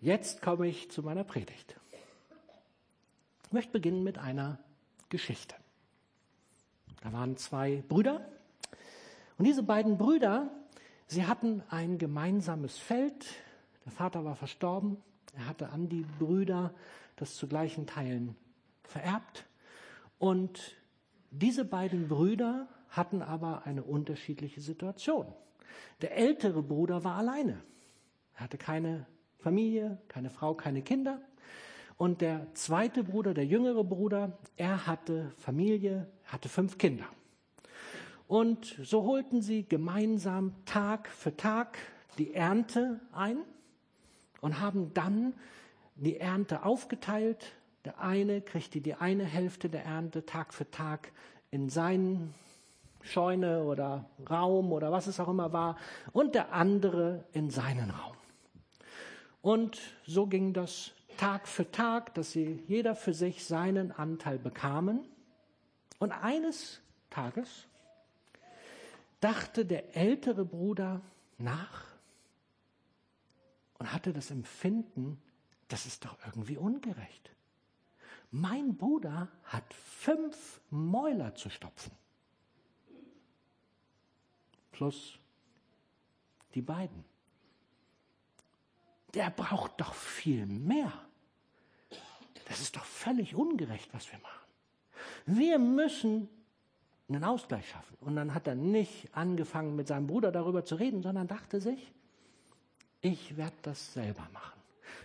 Jetzt komme ich zu meiner Predigt. Ich möchte beginnen mit einer Geschichte. Da waren zwei Brüder und diese beiden Brüder, sie hatten ein gemeinsames Feld. Der Vater war verstorben. Er hatte an die Brüder das zu gleichen Teilen vererbt. Und diese beiden Brüder hatten aber eine unterschiedliche Situation. Der ältere Bruder war alleine. Er hatte keine Familie, keine Frau, keine Kinder. Und der zweite Bruder, der jüngere Bruder, er hatte Familie, hatte fünf Kinder. Und so holten sie gemeinsam Tag für Tag die Ernte ein und haben dann die Ernte aufgeteilt. Der eine kriegte die eine Hälfte der Ernte Tag für Tag in seinen Scheune oder Raum oder was es auch immer war und der andere in seinen Raum. Und so ging das Tag für Tag, dass sie jeder für sich seinen Anteil bekamen. Und eines Tages dachte der ältere Bruder nach und hatte das Empfinden, das ist doch irgendwie ungerecht. Mein Bruder hat fünf Mäuler zu stopfen. Plus die beiden der braucht doch viel mehr. Das ist doch völlig ungerecht, was wir machen. Wir müssen einen Ausgleich schaffen. Und dann hat er nicht angefangen, mit seinem Bruder darüber zu reden, sondern dachte sich, ich werde das selber machen.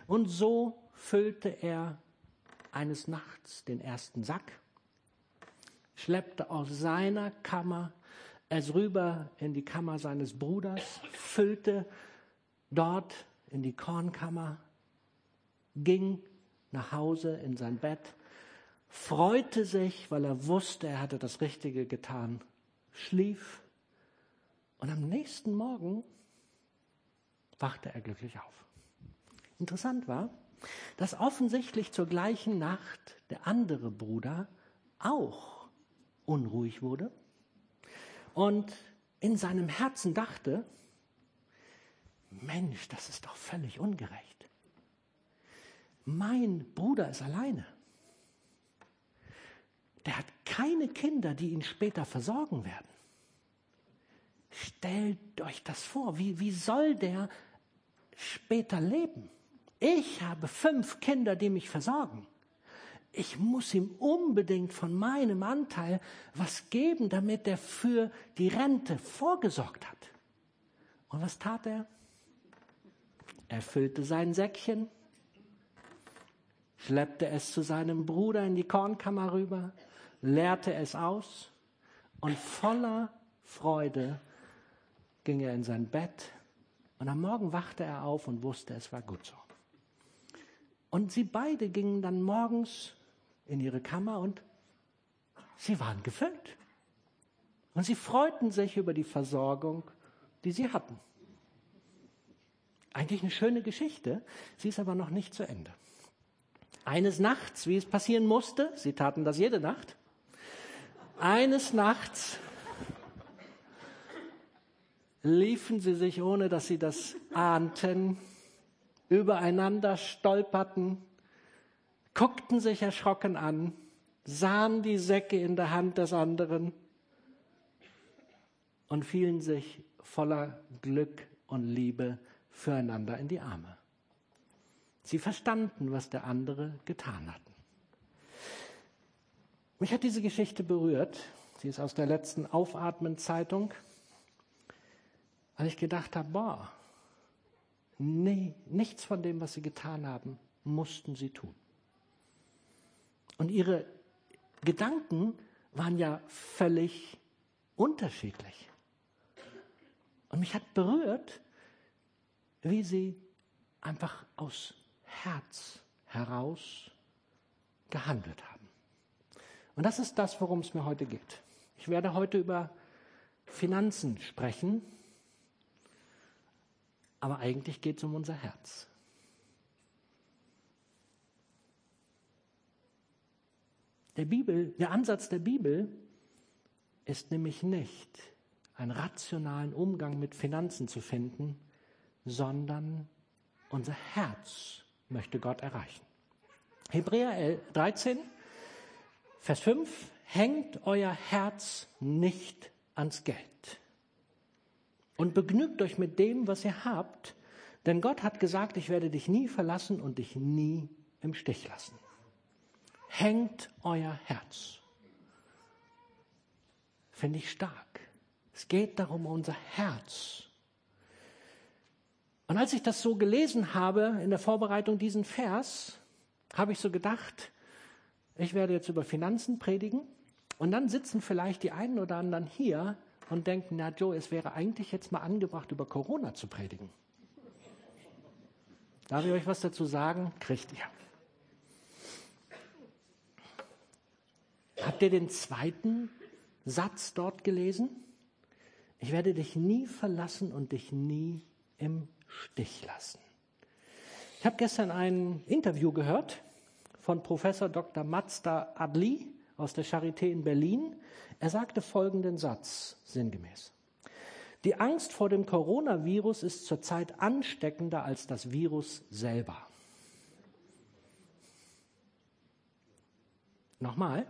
Und so füllte er eines Nachts den ersten Sack, schleppte aus seiner Kammer es rüber in die Kammer seines Bruders, füllte dort in die Kornkammer, ging nach Hause in sein Bett, freute sich, weil er wusste, er hatte das Richtige getan, schlief und am nächsten Morgen wachte er glücklich auf. Interessant war, dass offensichtlich zur gleichen Nacht der andere Bruder auch unruhig wurde und in seinem Herzen dachte, Mensch, das ist doch völlig ungerecht. Mein Bruder ist alleine. Der hat keine Kinder, die ihn später versorgen werden. Stellt euch das vor, wie, wie soll der später leben? Ich habe fünf Kinder, die mich versorgen. Ich muss ihm unbedingt von meinem Anteil was geben, damit er für die Rente vorgesorgt hat. Und was tat er? Er füllte sein Säckchen, schleppte es zu seinem Bruder in die Kornkammer rüber, leerte es aus und voller Freude ging er in sein Bett und am Morgen wachte er auf und wusste, es war gut so. Und sie beide gingen dann morgens in ihre Kammer und sie waren gefüllt. Und sie freuten sich über die Versorgung, die sie hatten. Eigentlich eine schöne Geschichte, sie ist aber noch nicht zu Ende. Eines Nachts, wie es passieren musste, sie taten das jede Nacht, eines Nachts liefen sie sich, ohne dass sie das ahnten, übereinander, stolperten, guckten sich erschrocken an, sahen die Säcke in der Hand des anderen und fielen sich voller Glück und Liebe füreinander in die Arme. Sie verstanden, was der andere getan hat. Mich hat diese Geschichte berührt. Sie ist aus der letzten Aufatmen-Zeitung. Weil ich gedacht habe, boah, nee, nichts von dem, was sie getan haben, mussten sie tun. Und ihre Gedanken waren ja völlig unterschiedlich. Und mich hat berührt, wie sie einfach aus Herz heraus gehandelt haben. Und das ist das, worum es mir heute geht. Ich werde heute über Finanzen sprechen, aber eigentlich geht es um unser Herz. Der, Bibel, der Ansatz der Bibel ist nämlich nicht, einen rationalen Umgang mit Finanzen zu finden, sondern unser Herz möchte Gott erreichen. Hebräer 13, Vers 5, hängt euer Herz nicht ans Geld und begnügt euch mit dem, was ihr habt, denn Gott hat gesagt, ich werde dich nie verlassen und dich nie im Stich lassen. Hängt euer Herz. Finde ich stark. Es geht darum, unser Herz. Und als ich das so gelesen habe in der Vorbereitung diesen Vers, habe ich so gedacht, ich werde jetzt über Finanzen predigen und dann sitzen vielleicht die einen oder anderen hier und denken, na Joe, es wäre eigentlich jetzt mal angebracht, über Corona zu predigen. Darf ich euch was dazu sagen? Kriegt ihr. Habt ihr den zweiten Satz dort gelesen? Ich werde dich nie verlassen und dich nie im Stich lassen. Ich habe gestern ein Interview gehört von Professor Dr. Mazda Adli aus der Charité in Berlin. Er sagte folgenden Satz sinngemäß. Die Angst vor dem Coronavirus ist zurzeit ansteckender als das Virus selber. Nochmal.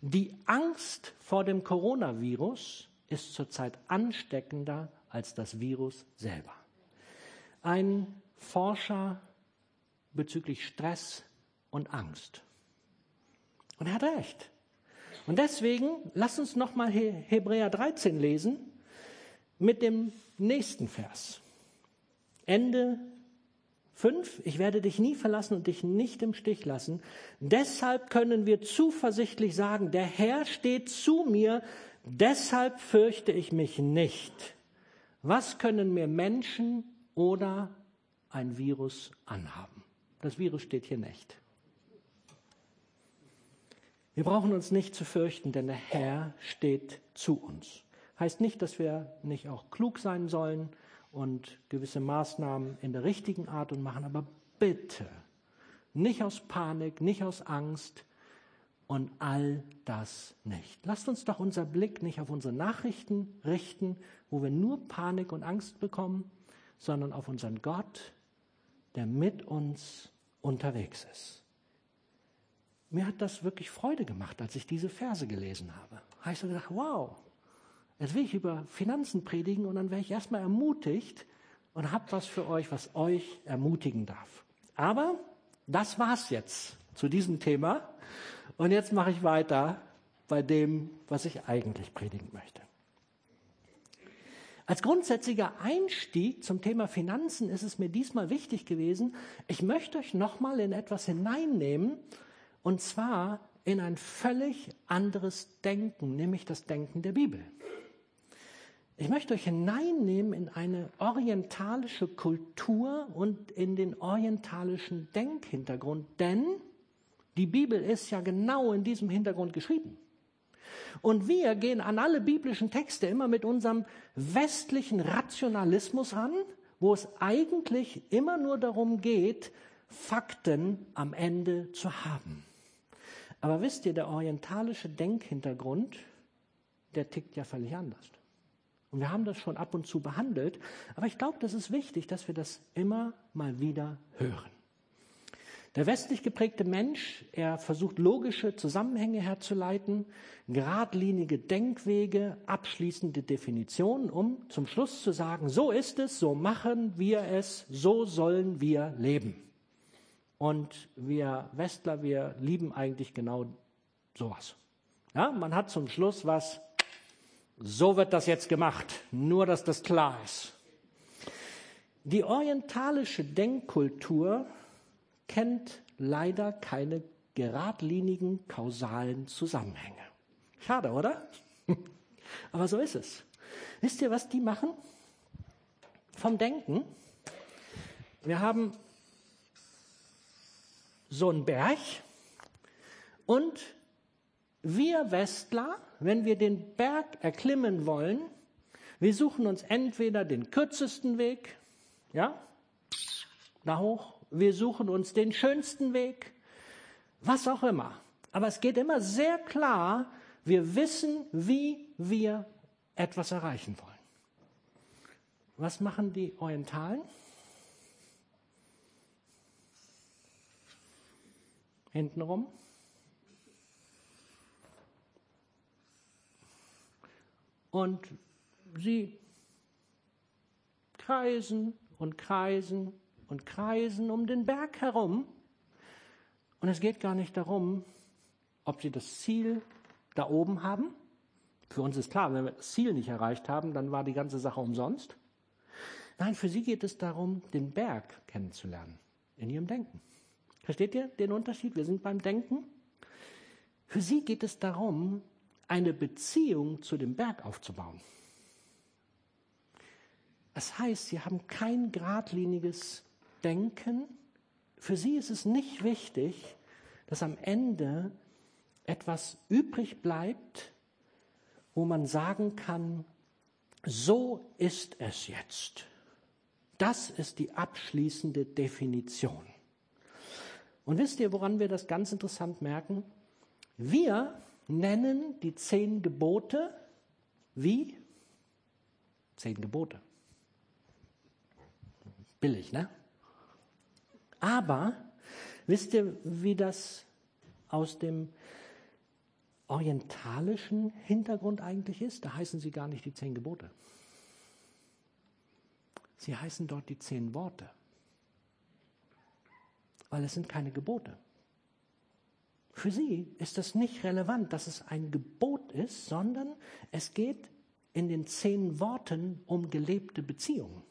Die Angst vor dem Coronavirus ist zurzeit ansteckender als das Virus selber. Ein Forscher bezüglich Stress und Angst. Und er hat recht. Und deswegen, lass uns nochmal Hebräer 13 lesen mit dem nächsten Vers. Ende 5, ich werde dich nie verlassen und dich nicht im Stich lassen. Deshalb können wir zuversichtlich sagen, der Herr steht zu mir, deshalb fürchte ich mich nicht. Was können mir Menschen oder ein Virus anhaben? Das Virus steht hier nicht. Wir brauchen uns nicht zu fürchten, denn der Herr steht zu uns. Heißt nicht, dass wir nicht auch klug sein sollen und gewisse Maßnahmen in der richtigen Art und machen, aber bitte nicht aus Panik, nicht aus Angst und all das nicht. Lasst uns doch unser Blick nicht auf unsere Nachrichten richten, wo wir nur Panik und Angst bekommen, sondern auf unseren Gott, der mit uns unterwegs ist. Mir hat das wirklich Freude gemacht, als ich diese Verse gelesen habe. Da habe ich so gedacht, wow, jetzt will ich über Finanzen predigen und dann wäre ich erstmal ermutigt und habe was für euch, was euch ermutigen darf. Aber das war's jetzt zu diesem Thema. Und jetzt mache ich weiter bei dem, was ich eigentlich predigen möchte. Als grundsätzlicher Einstieg zum Thema Finanzen ist es mir diesmal wichtig gewesen, ich möchte euch nochmal in etwas hineinnehmen, und zwar in ein völlig anderes Denken, nämlich das Denken der Bibel. Ich möchte euch hineinnehmen in eine orientalische Kultur und in den orientalischen Denkhintergrund, denn die Bibel ist ja genau in diesem Hintergrund geschrieben. Und wir gehen an alle biblischen Texte immer mit unserem westlichen Rationalismus ran, wo es eigentlich immer nur darum geht, Fakten am Ende zu haben. Aber wisst ihr, der orientalische Denkhintergrund, der tickt ja völlig anders. Und wir haben das schon ab und zu behandelt, aber ich glaube, das ist wichtig, dass wir das immer mal wieder hören. Der westlich geprägte Mensch, er versucht logische Zusammenhänge herzuleiten, geradlinige Denkwege, abschließende Definitionen, um zum Schluss zu sagen, so ist es, so machen wir es, so sollen wir leben. Und wir Westler, wir lieben eigentlich genau sowas. Ja, man hat zum Schluss was, so wird das jetzt gemacht, nur dass das klar ist. Die orientalische Denkkultur kennt leider keine geradlinigen kausalen Zusammenhänge. Schade, oder? Aber so ist es. Wisst ihr, was die machen? Vom Denken. Wir haben so ein Berg. Und wir Westler, wenn wir den Berg erklimmen wollen, wir suchen uns entweder den kürzesten Weg, ja, da hoch, wir suchen uns den schönsten Weg, was auch immer. Aber es geht immer sehr klar, wir wissen, wie wir etwas erreichen wollen. Was machen die Orientalen? hintenrum. Und sie kreisen und kreisen und kreisen um den Berg herum. Und es geht gar nicht darum, ob sie das Ziel da oben haben. Für uns ist klar, wenn wir das Ziel nicht erreicht haben, dann war die ganze Sache umsonst. Nein, für sie geht es darum, den Berg kennenzulernen in ihrem Denken. Versteht ihr den Unterschied? Wir sind beim Denken. Für sie geht es darum, eine Beziehung zu dem Berg aufzubauen. Das heißt, sie haben kein geradliniges Denken. Für sie ist es nicht wichtig, dass am Ende etwas übrig bleibt, wo man sagen kann, so ist es jetzt. Das ist die abschließende Definition. Und wisst ihr, woran wir das ganz interessant merken? Wir nennen die zehn Gebote wie? Zehn Gebote. Billig, ne? Aber wisst ihr, wie das aus dem orientalischen Hintergrund eigentlich ist? Da heißen sie gar nicht die zehn Gebote. Sie heißen dort die zehn Worte, weil es sind keine Gebote. Für sie ist das nicht relevant, dass es ein Gebot ist, sondern es geht in den zehn Worten um gelebte Beziehungen.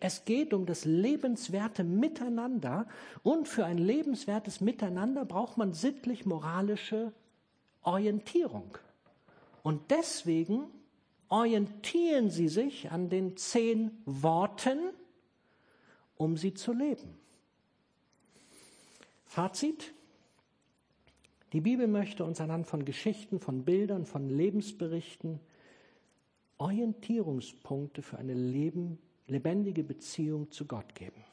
Es geht um das lebenswerte Miteinander und für ein lebenswertes Miteinander braucht man sittlich-moralische Orientierung. Und deswegen orientieren Sie sich an den zehn Worten, um sie zu leben. Fazit. Die Bibel möchte uns anhand von Geschichten, von Bildern, von Lebensberichten Orientierungspunkte für eine Leben, lebendige Beziehung zu Gott geben.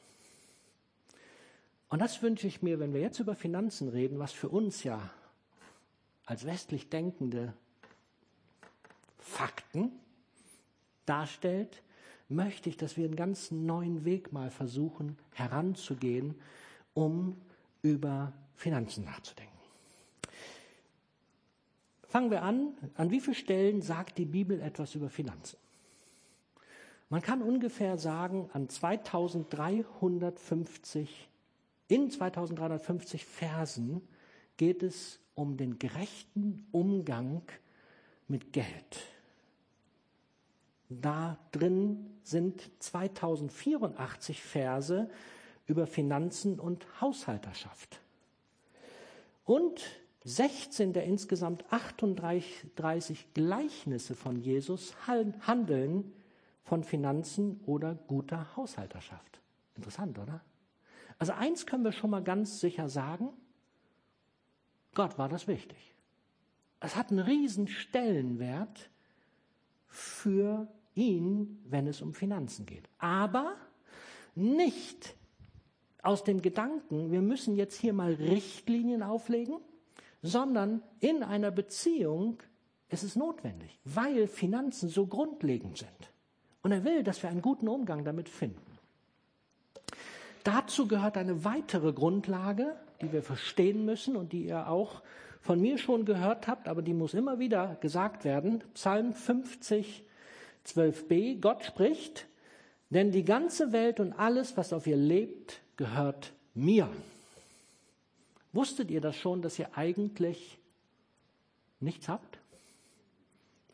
Und das wünsche ich mir, wenn wir jetzt über Finanzen reden, was für uns ja als westlich Denkende Fakten darstellt, möchte ich, dass wir einen ganz neuen Weg mal versuchen heranzugehen, um über Finanzen nachzudenken. Fangen wir an, an wie vielen Stellen sagt die Bibel etwas über Finanzen? Man kann ungefähr sagen, an 2350, in 2350 Versen geht es um den gerechten Umgang mit Geld. Da drin sind 2084 Verse über Finanzen und Haushalterschaft. Und 16 der insgesamt 38 Gleichnisse von Jesus handeln von Finanzen oder guter Haushalterschaft. Interessant, oder? Also eins können wir schon mal ganz sicher sagen, Gott war das wichtig. Es hat einen riesen Stellenwert für ihn, wenn es um Finanzen geht. Aber nicht aus dem Gedanken, wir müssen jetzt hier mal Richtlinien auflegen, sondern in einer Beziehung ist es notwendig, weil Finanzen so grundlegend sind. Und er will, dass wir einen guten Umgang damit finden. Dazu gehört eine weitere Grundlage, die wir verstehen müssen und die ihr auch von mir schon gehört habt, aber die muss immer wieder gesagt werden. Psalm 50, 12b. Gott spricht, denn die ganze Welt und alles, was auf ihr lebt, gehört mir. Wusstet ihr das schon, dass ihr eigentlich nichts habt?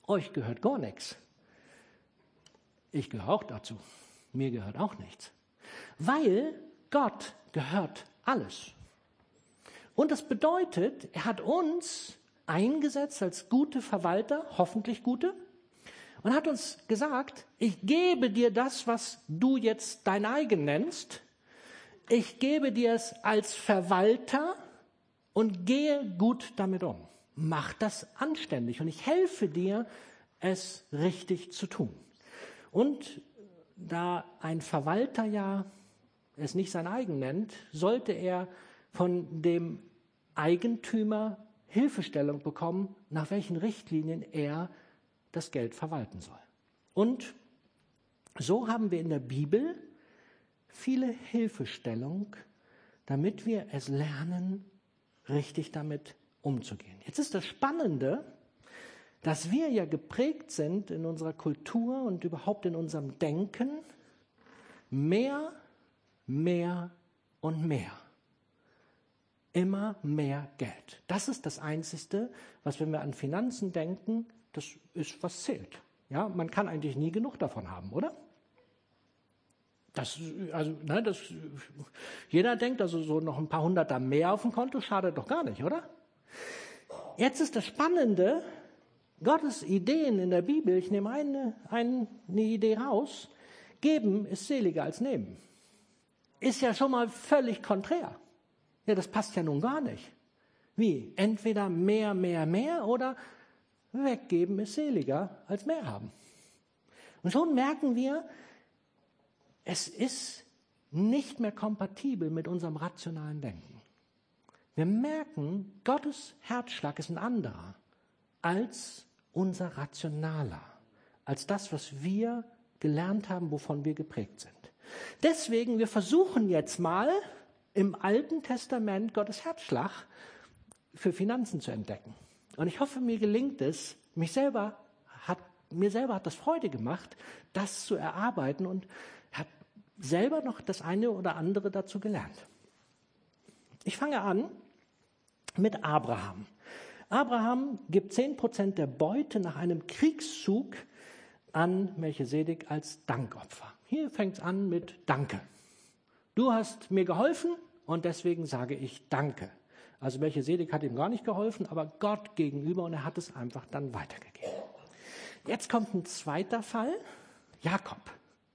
Euch gehört gar nichts. Ich gehöre auch dazu. Mir gehört auch nichts. Weil Gott gehört alles. Und das bedeutet, er hat uns eingesetzt als gute Verwalter, hoffentlich gute, und hat uns gesagt, ich gebe dir das, was du jetzt dein eigen nennst. Ich gebe dir es als Verwalter und gehe gut damit um. Mach das anständig und ich helfe dir, es richtig zu tun. Und da ein Verwalter ja es nicht sein eigen nennt, sollte er von dem Eigentümer Hilfestellung bekommen, nach welchen Richtlinien er das Geld verwalten soll. Und so haben wir in der Bibel viele Hilfestellung, damit wir es lernen, richtig damit umzugehen. Jetzt ist das Spannende, dass wir ja geprägt sind in unserer Kultur und überhaupt in unserem Denken mehr, mehr und mehr. Immer mehr Geld. Das ist das Einzige, was, wenn wir an Finanzen denken, das ist, was zählt. Ja, man kann eigentlich nie genug davon haben, oder? Das, also, ne, das, jeder denkt also so noch ein paar Hunderter mehr auf dem Konto schadet doch gar nicht, oder? Jetzt ist das Spannende, Gottes Ideen in der Bibel, ich nehme eine, eine Idee raus, geben ist seliger als nehmen. Ist ja schon mal völlig konträr. Ja, das passt ja nun gar nicht. Wie? Entweder mehr, mehr, mehr oder weggeben ist seliger als mehr haben. Und schon merken wir, es ist nicht mehr kompatibel mit unserem rationalen Denken. Wir merken, Gottes Herzschlag ist ein anderer als unser rationaler, als das, was wir gelernt haben, wovon wir geprägt sind. Deswegen, wir versuchen jetzt mal im Alten Testament Gottes Herzschlag für Finanzen zu entdecken. Und ich hoffe, mir gelingt es, mich selber hat, mir selber hat das Freude gemacht, das zu erarbeiten und habe selber noch das eine oder andere dazu gelernt. Ich fange an mit Abraham. Abraham gibt 10% der Beute nach einem Kriegszug an Melchisedek als Dankopfer. Hier fängt es an mit Danke. Du hast mir geholfen und deswegen sage ich Danke. Also Melchisedek hat ihm gar nicht geholfen, aber Gott gegenüber und er hat es einfach dann weitergegeben. Jetzt kommt ein zweiter Fall, Jakob.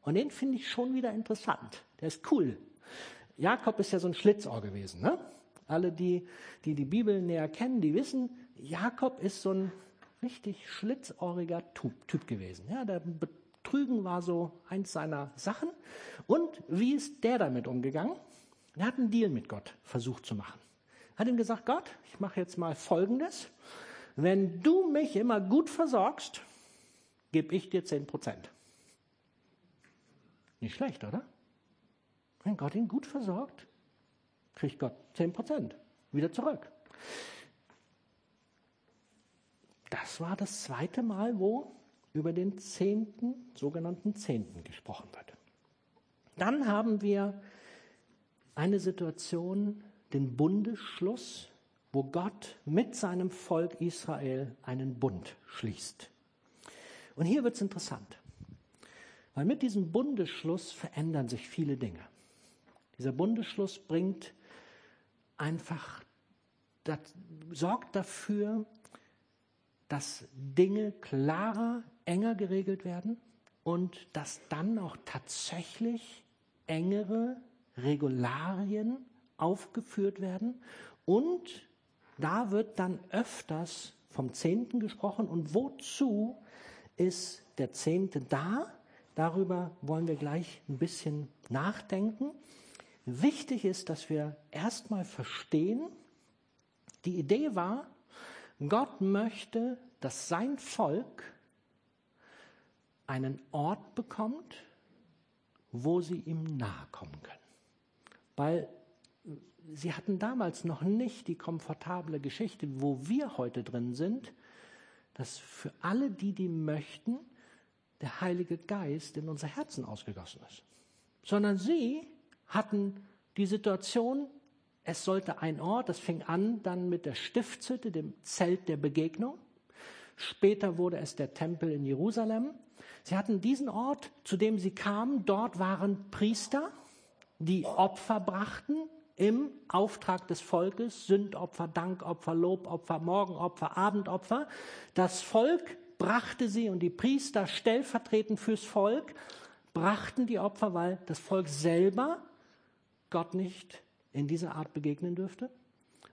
Und den finde ich schon wieder interessant. Der ist cool. Jakob ist ja so ein Schlitzohr gewesen. Ne? Alle, die, die die Bibel näher kennen, die wissen, Jakob ist so ein richtig schlitzohriger Typ gewesen. Ja, der Betrügen war so eins seiner Sachen. Und wie ist der damit umgegangen? Er hat einen Deal mit Gott versucht zu machen. Er Hat ihm gesagt, Gott, ich mache jetzt mal Folgendes. Wenn du mich immer gut versorgst, gebe ich dir 10 Prozent. Nicht schlecht, oder? Wenn Gott ihn gut versorgt, kriegt Gott 10 Prozent wieder zurück. Das war das zweite Mal, wo über den Zehnten, sogenannten Zehnten gesprochen wird. Dann haben wir eine Situation, den Bundesschluss, wo Gott mit seinem Volk Israel einen Bund schließt. Und hier wird es interessant, weil mit diesem Bundesschluss verändern sich viele Dinge. Dieser Bundesschluss bringt einfach, das sorgt dafür, dass Dinge klarer, enger geregelt werden und dass dann auch tatsächlich engere Regularien aufgeführt werden. Und da wird dann öfters vom Zehnten gesprochen. Und wozu ist der Zehnte da? Darüber wollen wir gleich ein bisschen nachdenken. Wichtig ist, dass wir erstmal verstehen, die Idee war, Gott möchte, dass sein Volk einen Ort bekommt, wo sie ihm nahe kommen können. Weil sie hatten damals noch nicht die komfortable Geschichte, wo wir heute drin sind, dass für alle die, die möchten, der Heilige Geist in unser Herzen ausgegossen ist. Sondern sie hatten die Situation, es sollte ein Ort, das fing an dann mit der Stiftshütte, dem Zelt der Begegnung. Später wurde es der Tempel in Jerusalem. Sie hatten diesen Ort, zu dem sie kamen. Dort waren Priester, die Opfer brachten im Auftrag des Volkes. Sündopfer, Dankopfer, Lobopfer, Morgenopfer, Abendopfer. Das Volk brachte sie und die Priester stellvertretend fürs Volk brachten die Opfer, weil das Volk selber Gott nicht in dieser Art begegnen dürfte.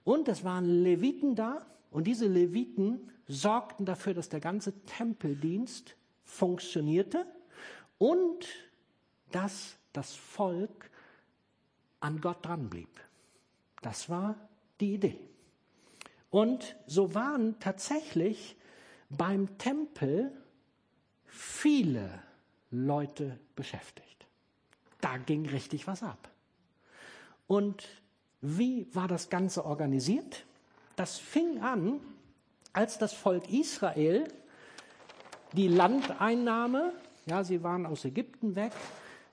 Und es waren Leviten da und diese Leviten sorgten dafür, dass der ganze Tempeldienst funktionierte und dass das Volk an Gott dran blieb. Das war die Idee. Und so waren tatsächlich beim Tempel viele Leute beschäftigt. Da ging richtig was ab. Und Wie war das Ganze organisiert? Das fing an, als das Volk Israel die Landeinnahme, ja, sie waren aus Ägypten weg,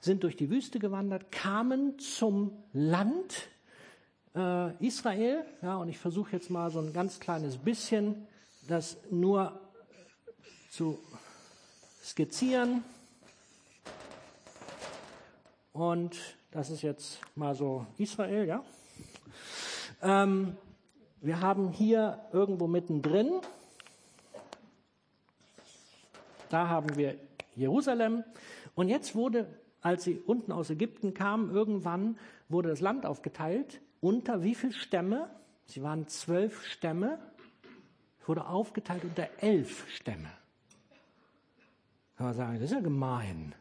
sind durch die Wüste gewandert, kamen zum Land äh, Israel, ja, und ich versuche jetzt mal so ein ganz kleines bisschen das nur zu skizzieren. Und das ist jetzt mal so Israel, ja. Ähm, wir haben hier irgendwo mittendrin, da haben wir Jerusalem. Und jetzt wurde, als sie unten aus Ägypten kamen, irgendwann wurde das Land aufgeteilt. Unter wie viele Stämme? Sie waren zwölf Stämme. Wurde aufgeteilt unter elf Stämme. Kann man sagen, das ist ja gemein.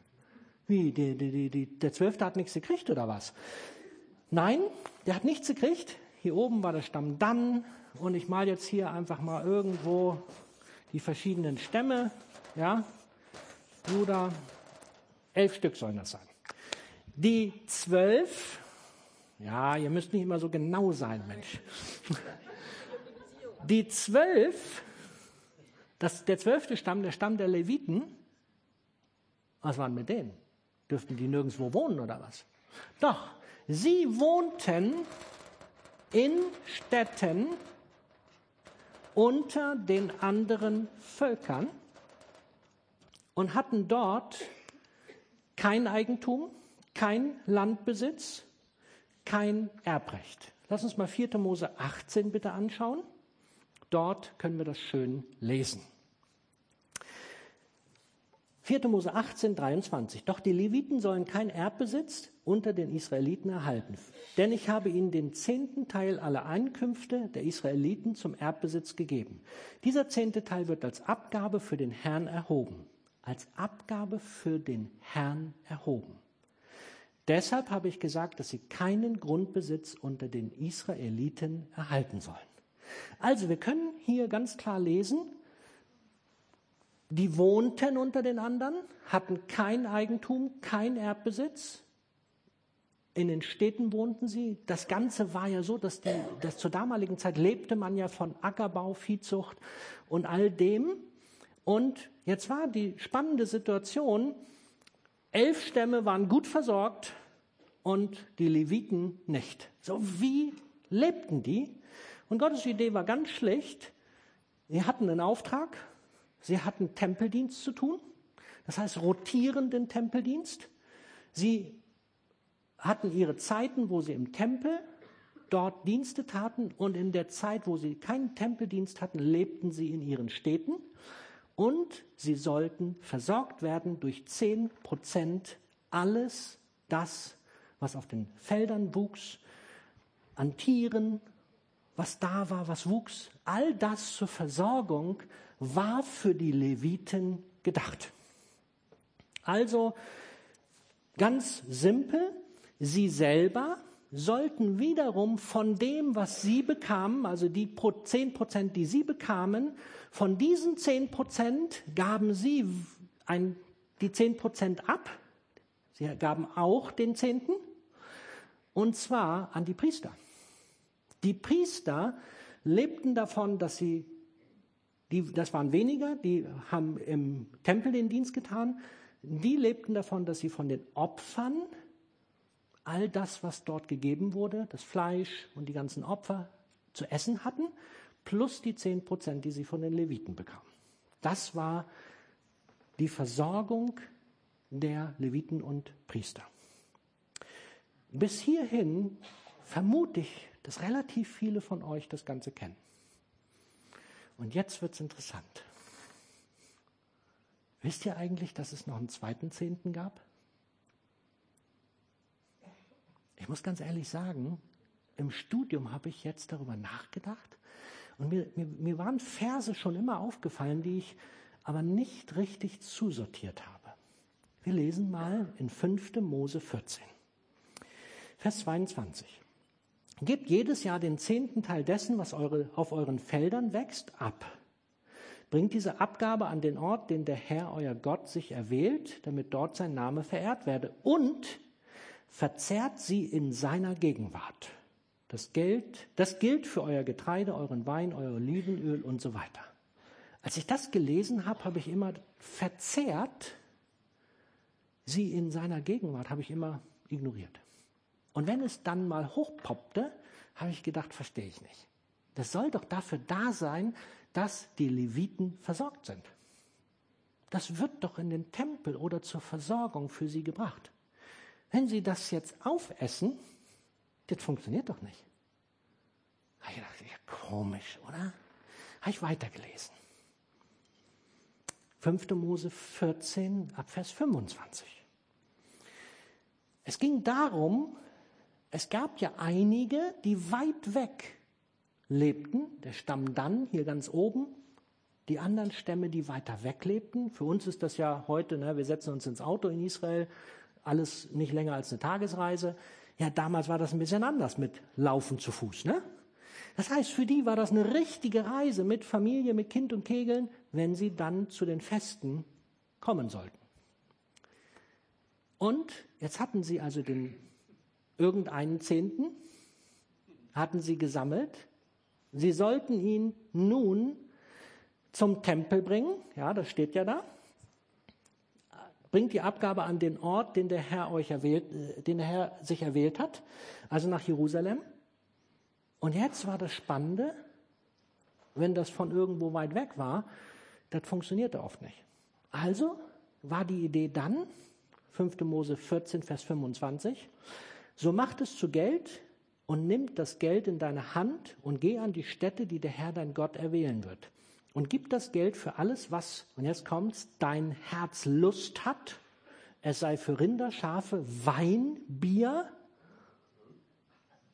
Wie, die, die, die, der Zwölfte hat nichts gekriegt oder was? Nein, der hat nichts gekriegt. Hier oben war der Stamm Dan und ich mal jetzt hier einfach mal irgendwo die verschiedenen Stämme. Ja, Judah, elf Stück sollen das sein. Die zwölf, ja, ihr müsst nicht immer so genau sein, Mensch. Die zwölf, das, der zwölfte Stamm, der Stamm der Leviten, was waren mit denen? Dürften die nirgendwo wohnen oder was? Doch, sie wohnten in Städten unter den anderen Völkern und hatten dort kein Eigentum, kein Landbesitz, kein Erbrecht. Lass uns mal 4. Mose 18 bitte anschauen. Dort können wir das schön lesen. 4. Mose 18, 23. Doch die Leviten sollen kein Erbbesitz unter den Israeliten erhalten. Denn ich habe ihnen den zehnten Teil aller Einkünfte der Israeliten zum Erbbesitz gegeben. Dieser zehnte Teil wird als Abgabe für den Herrn erhoben. Als Abgabe für den Herrn erhoben. Deshalb habe ich gesagt, dass sie keinen Grundbesitz unter den Israeliten erhalten sollen. Also wir können hier ganz klar lesen, die wohnten unter den anderen, hatten kein Eigentum, kein Erbbesitz. In den Städten wohnten sie. Das Ganze war ja so, dass, die, dass zur damaligen Zeit lebte man ja von Ackerbau, Viehzucht und all dem. Und jetzt war die spannende Situation, elf Stämme waren gut versorgt und die Leviten nicht. So wie lebten die? Und Gottes Idee war ganz schlecht. Sie hatten einen Auftrag, Sie hatten Tempeldienst zu tun, das heißt rotierenden Tempeldienst. Sie hatten ihre Zeiten, wo sie im Tempel dort Dienste taten und in der Zeit, wo sie keinen Tempeldienst hatten, lebten sie in ihren Städten und sie sollten versorgt werden durch zehn Prozent alles das, was auf den Feldern wuchs, an Tieren, was da war, was wuchs, all das zur Versorgung war für die Leviten gedacht. Also ganz simpel, sie selber sollten wiederum von dem, was sie bekamen, also die zehn Prozent, die sie bekamen, von diesen zehn Prozent gaben sie ein, die zehn Prozent ab. Sie gaben auch den Zehnten, und zwar an die Priester. Die Priester lebten davon, dass sie die, das waren weniger, die haben im Tempel den Dienst getan. Die lebten davon, dass sie von den Opfern all das, was dort gegeben wurde, das Fleisch und die ganzen Opfer zu essen hatten, plus die zehn Prozent, die sie von den Leviten bekamen. Das war die Versorgung der Leviten und Priester. Bis hierhin vermute ich, dass relativ viele von euch das Ganze kennen. Und jetzt wird es interessant. Wisst ihr eigentlich, dass es noch einen zweiten Zehnten gab? Ich muss ganz ehrlich sagen, im Studium habe ich jetzt darüber nachgedacht und mir, mir, mir waren Verse schon immer aufgefallen, die ich aber nicht richtig zusortiert habe. Wir lesen mal in 5. Mose 14, Vers 22. Gebt jedes Jahr den zehnten Teil dessen, was eure, auf euren Feldern wächst, ab. Bringt diese Abgabe an den Ort, den der Herr, euer Gott, sich erwählt, damit dort sein Name verehrt werde. Und verzehrt sie in seiner Gegenwart. Das Geld, das gilt für euer Getreide, euren Wein, euer Olivenöl und so weiter. Als ich das gelesen habe, habe ich immer verzerrt, sie in seiner Gegenwart habe ich immer ignoriert. Und wenn es dann mal hochpoppte, habe ich gedacht, verstehe ich nicht. Das soll doch dafür da sein, dass die Leviten versorgt sind. Das wird doch in den Tempel oder zur Versorgung für sie gebracht. Wenn sie das jetzt aufessen, das funktioniert doch nicht. Habe ich gedacht, ja, komisch, oder? Habe ich weitergelesen. 5. Mose 14, Abvers 25. Es ging darum, es gab ja einige, die weit weg lebten, der Stamm dann hier ganz oben, die anderen Stämme, die weiter weg lebten. Für uns ist das ja heute, ne, wir setzen uns ins Auto in Israel, alles nicht länger als eine Tagesreise. Ja, damals war das ein bisschen anders mit Laufen zu Fuß. Ne? Das heißt, für die war das eine richtige Reise mit Familie, mit Kind und Kegeln, wenn sie dann zu den Festen kommen sollten. Und jetzt hatten sie also den irgendeinen Zehnten, hatten sie gesammelt. Sie sollten ihn nun zum Tempel bringen, ja, das steht ja da. Bringt die Abgabe an den Ort, den der Herr euch erwählt, äh, den der Herr sich erwählt hat, also nach Jerusalem. Und jetzt war das Spannende, wenn das von irgendwo weit weg war, das funktionierte oft nicht. Also war die Idee dann, 5. Mose 14, Vers 25, so macht es zu Geld und nimmt das Geld in deine Hand und geh an die Stätte, die der Herr dein Gott erwählen wird. Und gib das Geld für alles, was, und jetzt kommt's, dein Herz Lust hat. Es sei für Rinder, Schafe, Wein, Bier.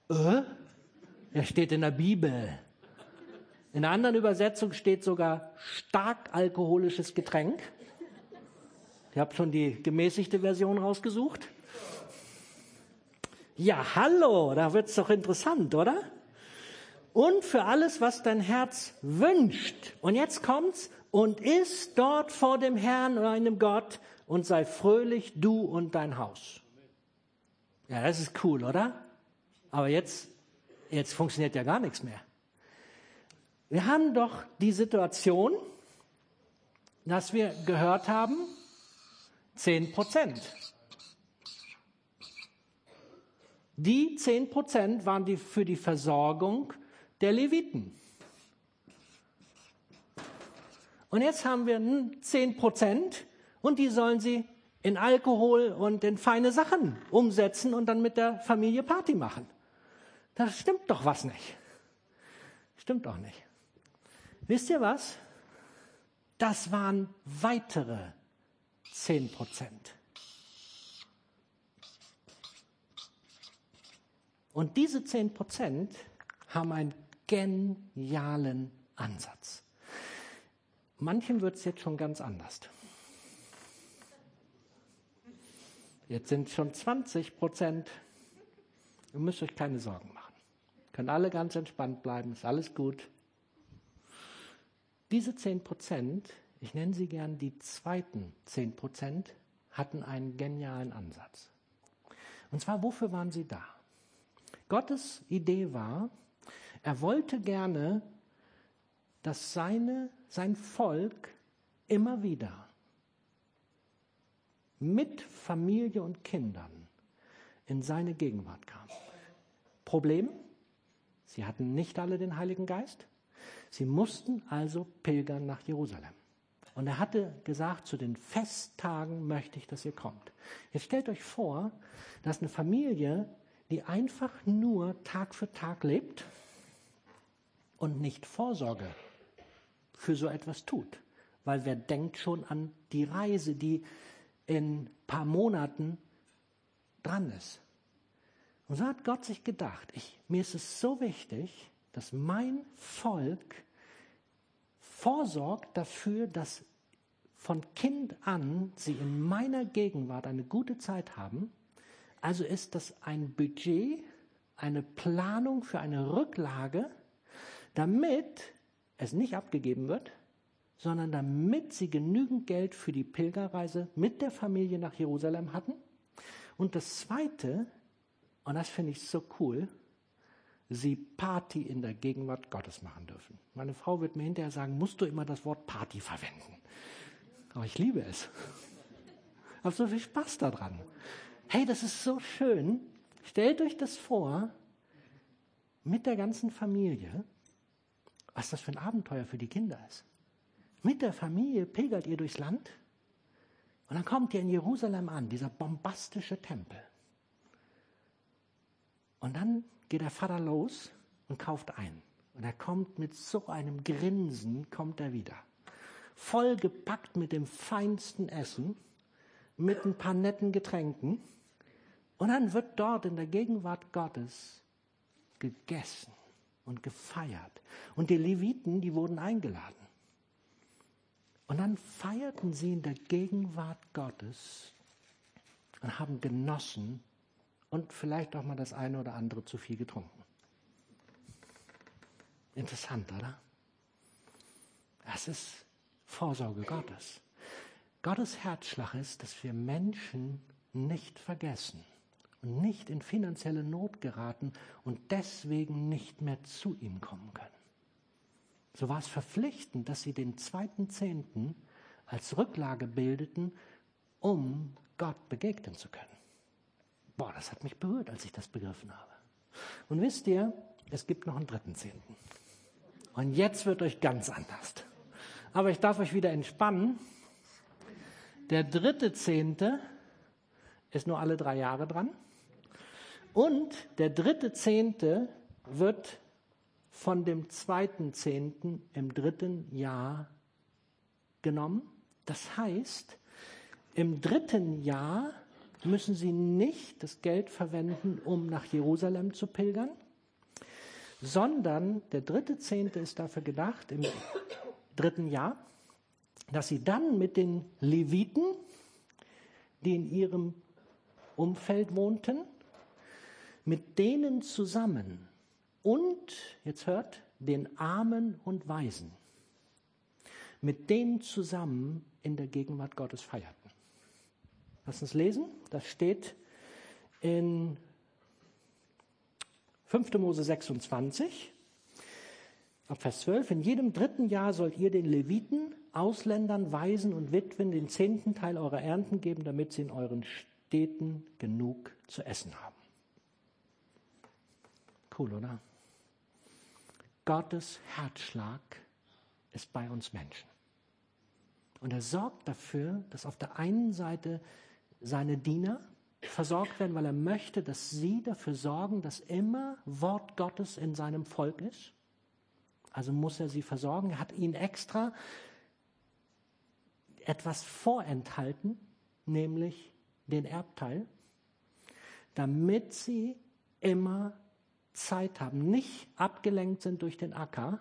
Äh? Er steht in der Bibel. In einer anderen Übersetzung steht sogar stark alkoholisches Getränk. Ich habe schon die gemäßigte Version rausgesucht. Ja, hallo, da wird's doch interessant, oder? Und für alles, was dein Herz wünscht. Und jetzt kommt's und ist dort vor dem Herrn oder einem Gott und sei fröhlich, du und dein Haus. Ja, das ist cool, oder? Aber jetzt jetzt funktioniert ja gar nichts mehr. Wir haben doch die Situation, dass wir gehört haben, 10 Prozent. Die 10 Prozent waren die für die Versorgung der Leviten. Und jetzt haben wir 10 Prozent und die sollen sie in Alkohol und in feine Sachen umsetzen und dann mit der Familie Party machen. Da stimmt doch was nicht. Stimmt doch nicht. Wisst ihr was? Das waren weitere 10 Prozent. Und diese 10 Prozent haben einen genialen Ansatz. Manchem wird es jetzt schon ganz anders. Jetzt sind schon 20 Prozent. Ihr müsst euch keine Sorgen machen. Können alle ganz entspannt bleiben, ist alles gut. Diese 10 Prozent, ich nenne sie gern die zweiten 10 Prozent, hatten einen genialen Ansatz. Und zwar, wofür waren sie da? Gottes Idee war, er wollte gerne, dass seine, sein Volk immer wieder mit Familie und Kindern in seine Gegenwart kam. Problem? Sie hatten nicht alle den Heiligen Geist. Sie mussten also pilgern nach Jerusalem. Und er hatte gesagt, zu den Festtagen möchte ich, dass ihr kommt. Jetzt stellt euch vor, dass eine Familie, die einfach nur Tag für Tag lebt und nicht Vorsorge für so etwas tut. Weil wer denkt schon an die Reise, die in ein paar Monaten dran ist. Und so hat Gott sich gedacht, ich, mir ist es so wichtig, dass mein Volk vorsorgt dafür, dass von Kind an sie in meiner Gegenwart eine gute Zeit haben. Also ist das ein Budget, eine Planung für eine Rücklage, damit es nicht abgegeben wird, sondern damit sie genügend Geld für die Pilgerreise mit der Familie nach Jerusalem hatten. Und das Zweite, und das finde ich so cool. sie Party in der Gegenwart Gottes machen dürfen. Meine Frau wird mir hinterher sagen, musst du immer das Wort Party verwenden. Aber ich liebe es. Ich habe so viel Spaß daran. Hey, das ist so schön. Stellt euch das vor, mit der ganzen Familie, was das für ein Abenteuer für die Kinder ist. Mit der Familie pilgert ihr durchs Land und dann kommt ihr in Jerusalem an, dieser bombastische Tempel. Und dann geht der Vater los und kauft ein. Und er kommt mit so einem Grinsen, kommt er wieder. Voll gepackt mit dem feinsten Essen, mit ein paar netten Getränken. Und dann wird dort in der Gegenwart Gottes gegessen und gefeiert. Und die Leviten, die wurden eingeladen. Und dann feierten sie in der Gegenwart Gottes und haben genossen und vielleicht auch mal das eine oder andere zu viel getrunken. Interessant, oder? Das ist Vorsorge Gottes. Gottes Herzschlag ist, dass wir Menschen nicht vergessen und nicht in finanzielle Not geraten und deswegen nicht mehr zu ihm kommen können. So war es verpflichtend, dass sie den zweiten Zehnten als Rücklage bildeten, um Gott begegnen zu können. Boah, das hat mich berührt, als ich das begriffen habe. Und wisst ihr, es gibt noch einen dritten Zehnten. Und jetzt wird euch ganz anders. Aber ich darf euch wieder entspannen. Der dritte Zehnte ist nur alle drei Jahre dran. Und der dritte Zehnte wird von dem zweiten Zehnten im dritten Jahr genommen. Das heißt, im dritten Jahr müssen sie nicht das Geld verwenden, um nach Jerusalem zu pilgern, sondern der dritte Zehnte ist dafür gedacht, im dritten Jahr, dass sie dann mit den Leviten, die in ihrem Umfeld wohnten, mit denen zusammen und, jetzt hört, den Armen und Weisen, mit denen zusammen in der Gegenwart Gottes feierten. Lass uns lesen. Das steht in 5. Mose 26, ab Vers 12. In jedem dritten Jahr sollt ihr den Leviten, Ausländern, Waisen und Witwen den zehnten Teil eurer Ernten geben, damit sie in euren Städten genug zu essen haben. Cool, oder? Gottes Herzschlag ist bei uns Menschen. Und er sorgt dafür, dass auf der einen Seite seine Diener versorgt werden, weil er möchte, dass sie dafür sorgen, dass immer Wort Gottes in seinem Volk ist. Also muss er sie versorgen. Er hat ihnen extra etwas vorenthalten, nämlich den Erbteil, damit sie immer Zeit haben, nicht abgelenkt sind durch den Acker,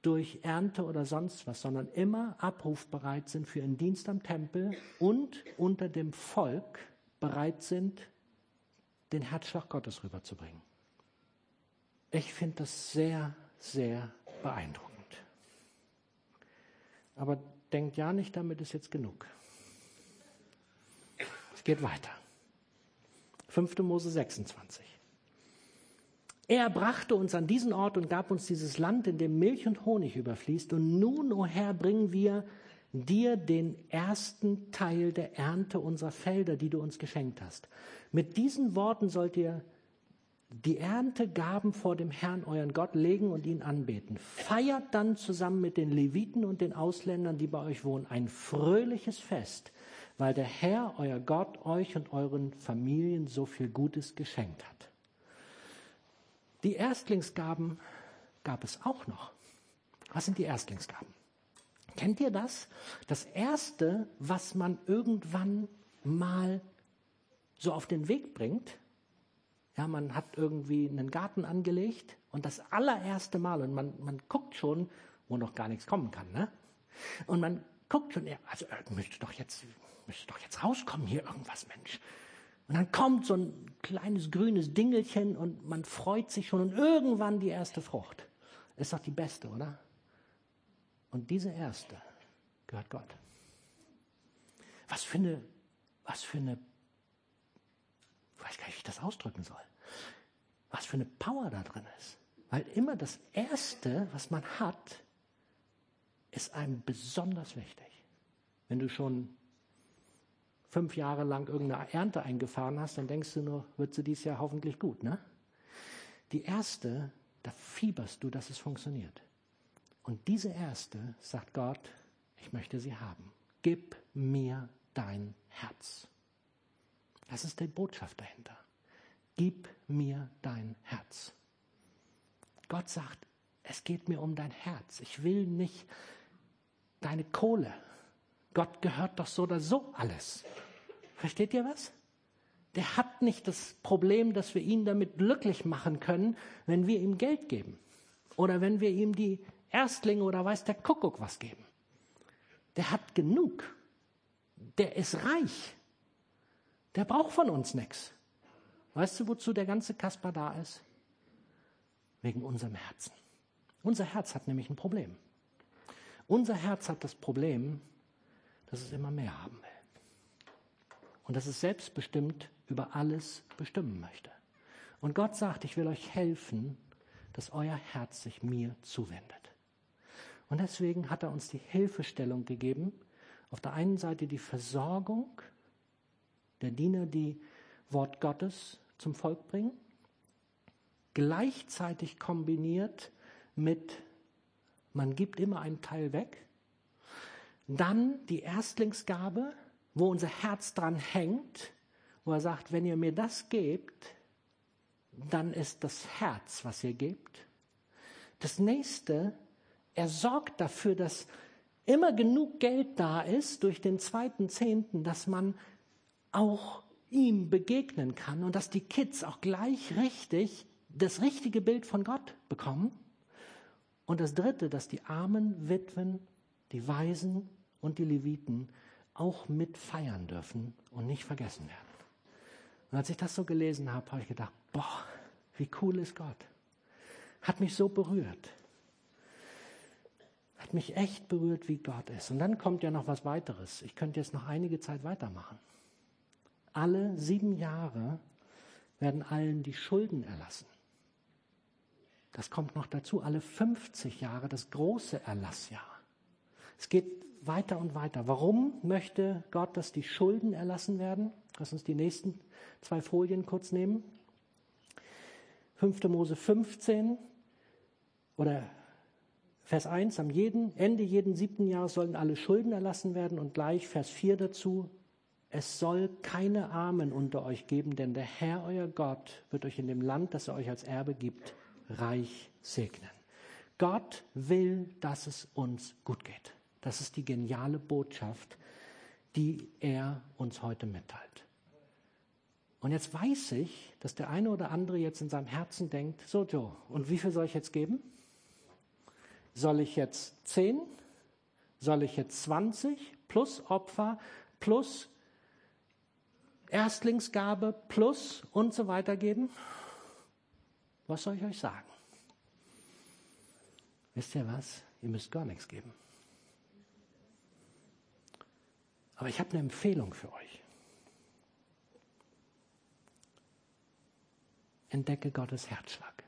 durch Ernte oder sonst was, sondern immer abrufbereit sind für ihren Dienst am Tempel und unter dem Volk bereit sind, den Herzschlag Gottes rüberzubringen. Ich finde das sehr, sehr beeindruckend. Aber denkt ja nicht, damit ist jetzt genug. Es geht weiter. 5. Mose 26. Er brachte uns an diesen Ort und gab uns dieses Land, in dem Milch und Honig überfließt. Und nun, o oh Herr, bringen wir dir den ersten Teil der Ernte unserer Felder, die du uns geschenkt hast. Mit diesen Worten sollt ihr die Erntegaben vor dem Herrn, euren Gott, legen und ihn anbeten. Feiert dann zusammen mit den Leviten und den Ausländern, die bei euch wohnen, ein fröhliches Fest, weil der Herr, euer Gott, euch und euren Familien so viel Gutes geschenkt hat. Die Erstlingsgaben gab es auch noch. Was sind die Erstlingsgaben? Kennt ihr das? Das Erste, was man irgendwann mal so auf den Weg bringt, ja, man hat irgendwie einen Garten angelegt und das allererste Mal, und man, man guckt schon, wo noch gar nichts kommen kann, ne? Und man guckt schon, also äh, müsste doch jetzt, müsste doch jetzt rauskommen hier irgendwas, Mensch. Und dann kommt so ein kleines grünes Dingelchen und man freut sich schon und irgendwann die erste Frucht. Ist doch die beste, oder? Und diese erste gehört Gott. Was für eine, was für eine, ich weiß gar nicht, wie ich das ausdrücken soll. was für eine Power da drin ist. Weil immer das Erste, was man hat, ist einem besonders wichtig. Wenn du schon fünf Jahre lang irgendeine Ernte eingefahren hast, dann denkst du nur, wird sie dieses Jahr hoffentlich gut, ne? Die erste, da fieberst du, dass es funktioniert. Und diese erste sagt Gott, ich möchte sie haben. Gib mir dein Herz. Das ist die Botschaft dahinter. Gib mir dein Herz. Gott sagt, es geht mir um dein Herz. Ich will nicht deine Kohle. Gott gehört doch so oder so alles. Versteht ihr was? Der hat nicht das Problem, dass wir ihn damit glücklich machen können, wenn wir ihm Geld geben. Oder wenn wir ihm die Erstlinge oder weiß der Kuckuck was geben. Der hat genug. Der ist reich. Der braucht von uns nichts. Weißt du, wozu der ganze Kasper da ist? Wegen unserem Herzen. Unser Herz hat nämlich ein Problem. Unser Herz hat das Problem, dass es immer mehr haben will. Und dass es selbstbestimmt über alles bestimmen möchte. Und Gott sagt, ich will euch helfen, dass euer Herz sich mir zuwendet. Und deswegen hat er uns die Hilfestellung gegeben. Auf der einen Seite die Versorgung der Diener, die Wort Gottes zum Volk bringen, gleichzeitig kombiniert mit, man gibt immer einen Teil weg, dann die Erstlingsgabe, wo unser Herz dran hängt, wo er sagt, wenn ihr mir das gebt, dann ist das Herz, was ihr gebt. Das nächste, er sorgt dafür, dass immer genug Geld da ist durch den zweiten Zehnten, dass man auch ihm begegnen kann und dass die Kids auch gleich richtig das richtige Bild von Gott bekommen. Und das Dritte, dass die armen Witwen, die Waisen und die Leviten auch mit feiern dürfen und nicht vergessen werden. Und als ich das so gelesen habe, habe ich gedacht, boah, wie cool ist Gott. Hat mich so berührt. Hat mich echt berührt, wie Gott ist. Und dann kommt ja noch was weiteres. Ich könnte jetzt noch einige Zeit weitermachen. Alle sieben Jahre werden allen die Schulden erlassen. Das kommt noch dazu. Alle 50 Jahre das große Erlassjahr. Es geht weiter und weiter. Warum möchte Gott, dass die Schulden erlassen werden? Lass uns die nächsten zwei Folien kurz nehmen. 5. Mose 15 oder Vers 1, am jeden, Ende jeden siebten Jahres sollen alle Schulden erlassen werden und gleich Vers 4 dazu, es soll keine Armen unter euch geben, denn der Herr, euer Gott, wird euch in dem Land, das er euch als Erbe gibt, reich segnen. Gott will, dass es uns gut geht. Das ist die geniale Botschaft, die er uns heute mitteilt. Und jetzt weiß ich, dass der eine oder andere jetzt in seinem Herzen denkt, so Joe, und wie viel soll ich jetzt geben? Soll ich jetzt 10? Soll ich jetzt 20 plus Opfer plus Erstlingsgabe plus und so weiter geben? Was soll ich euch sagen? Wisst ihr was? Ihr müsst gar nichts geben. Aber ich habe eine Empfehlung für euch. Entdecke Gottes Herzschlag.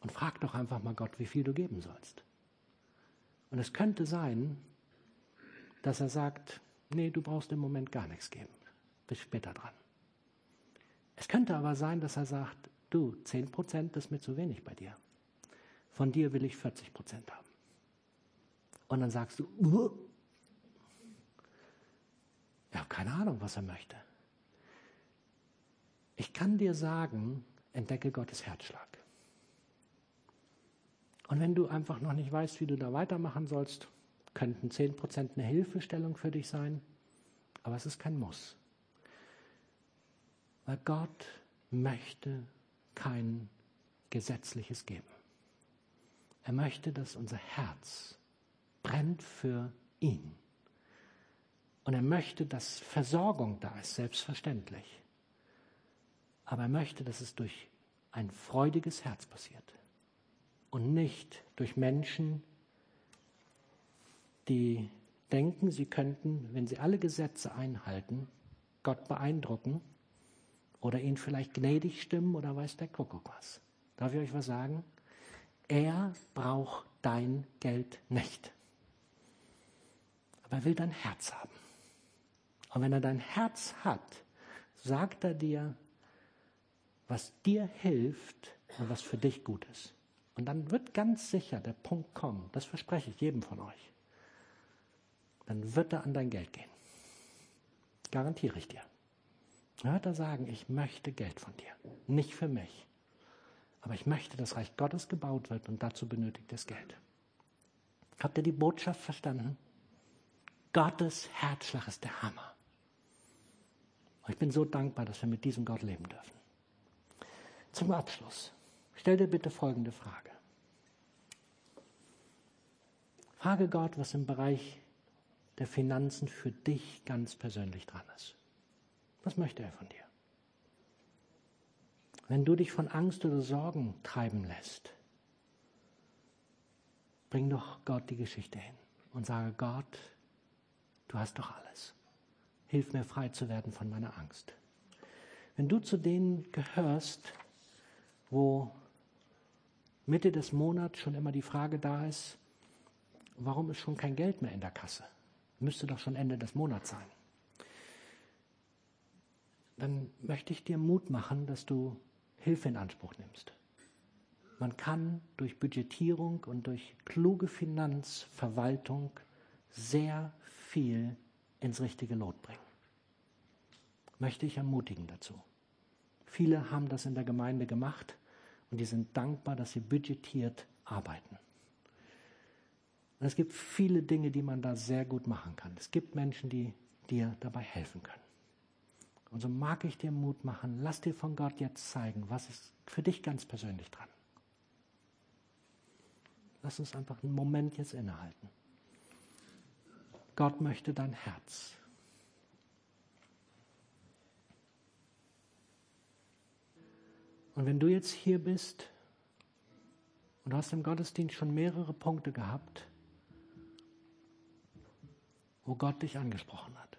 Und frag doch einfach mal Gott, wie viel du geben sollst. Und es könnte sein, dass er sagt, nee, du brauchst im Moment gar nichts geben. Bis später dran. Es könnte aber sein, dass er sagt, du, 10 Prozent ist mir zu wenig bei dir. Von dir will ich 40 Prozent haben. Und dann sagst du, uh, ich habe keine Ahnung, was er möchte. Ich kann dir sagen, entdecke Gottes Herzschlag. Und wenn du einfach noch nicht weißt, wie du da weitermachen sollst, könnten 10% eine Hilfestellung für dich sein, aber es ist kein Muss. Weil Gott möchte kein gesetzliches geben. Er möchte, dass unser Herz brennt für ihn. Und er möchte, dass Versorgung da ist, selbstverständlich. Aber er möchte, dass es durch ein freudiges Herz passiert und nicht durch Menschen, die denken, sie könnten, wenn sie alle Gesetze einhalten, Gott beeindrucken oder ihn vielleicht gnädig stimmen oder weiß der Kuckuck was. Darf ich euch was sagen? Er braucht dein Geld nicht. Aber er will dein Herz haben. Und wenn er dein Herz hat, sagt er dir, was dir hilft und was für dich gut ist. Und dann wird ganz sicher der Punkt kommen, das verspreche ich jedem von euch. Dann wird er an dein Geld gehen. Garantiere ich dir. Dann wird er sagen, ich möchte Geld von dir. Nicht für mich. Aber ich möchte, dass Reich Gottes gebaut wird und dazu benötigt es Geld. Habt ihr die Botschaft verstanden? Gottes Herzschlag ist der Hammer. Und ich bin so dankbar, dass wir mit diesem Gott leben dürfen. Zum Abschluss. Stell dir bitte folgende Frage. Frage Gott, was im Bereich der Finanzen für dich ganz persönlich dran ist. Was möchte er von dir? Wenn du dich von Angst oder Sorgen treiben lässt, bring doch Gott die Geschichte hin und sage, Gott, du hast doch alles. Hilf mir frei zu werden von meiner Angst. Wenn du zu denen gehörst, wo Mitte des Monats schon immer die Frage da ist, warum ist schon kein Geld mehr in der Kasse? Müsste doch schon Ende des Monats sein. Dann möchte ich dir Mut machen, dass du Hilfe in Anspruch nimmst. Man kann durch Budgetierung und durch kluge Finanzverwaltung sehr viel ins richtige Lot bringen. Möchte ich ermutigen dazu. Viele haben das in der Gemeinde gemacht und die sind dankbar, dass sie budgetiert arbeiten. Und es gibt viele Dinge, die man da sehr gut machen kann. Es gibt Menschen, die dir dabei helfen können. Und so mag ich dir Mut machen, lass dir von Gott jetzt zeigen, was ist für dich ganz persönlich dran. Lass uns einfach einen Moment jetzt innehalten. Gott möchte dein Herz. Und wenn du jetzt hier bist und du hast im Gottesdienst schon mehrere Punkte gehabt, wo Gott dich angesprochen hat,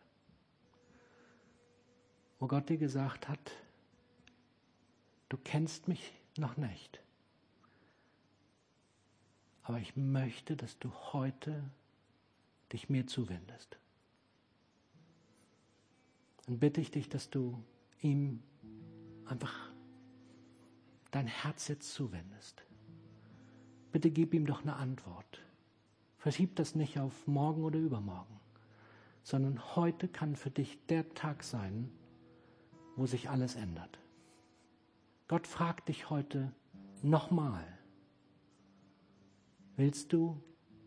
wo Gott dir gesagt hat, du kennst mich noch nicht, aber ich möchte, dass du heute dich mir zuwendest. Dann bitte ich dich, dass du ihm einfach dein Herz jetzt zuwendest. Bitte gib ihm doch eine Antwort. Verschieb das nicht auf morgen oder übermorgen, sondern heute kann für dich der Tag sein, wo sich alles ändert. Gott fragt dich heute nochmal, willst du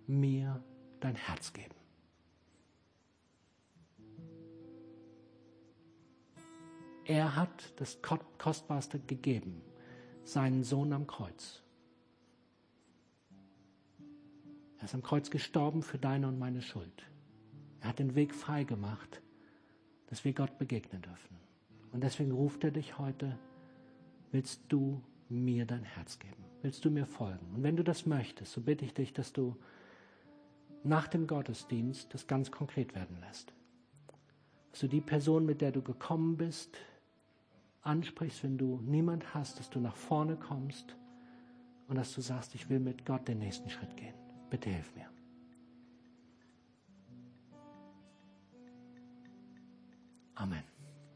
mir dein Herz geben? Er hat das Kostbarste gegeben seinen Sohn am Kreuz. Er ist am Kreuz gestorben für deine und meine Schuld. Er hat den Weg frei gemacht, dass wir Gott begegnen dürfen. Und deswegen ruft er dich heute, willst du mir dein Herz geben? Willst du mir folgen? Und wenn du das möchtest, so bitte ich dich, dass du nach dem Gottesdienst das ganz konkret werden lässt. Dass du die Person, mit der du gekommen bist, ansprichst, wenn du niemand hast, dass du nach vorne kommst und dass du sagst, ich will mit Gott den nächsten Schritt gehen. Bitte hilf mir. Amen.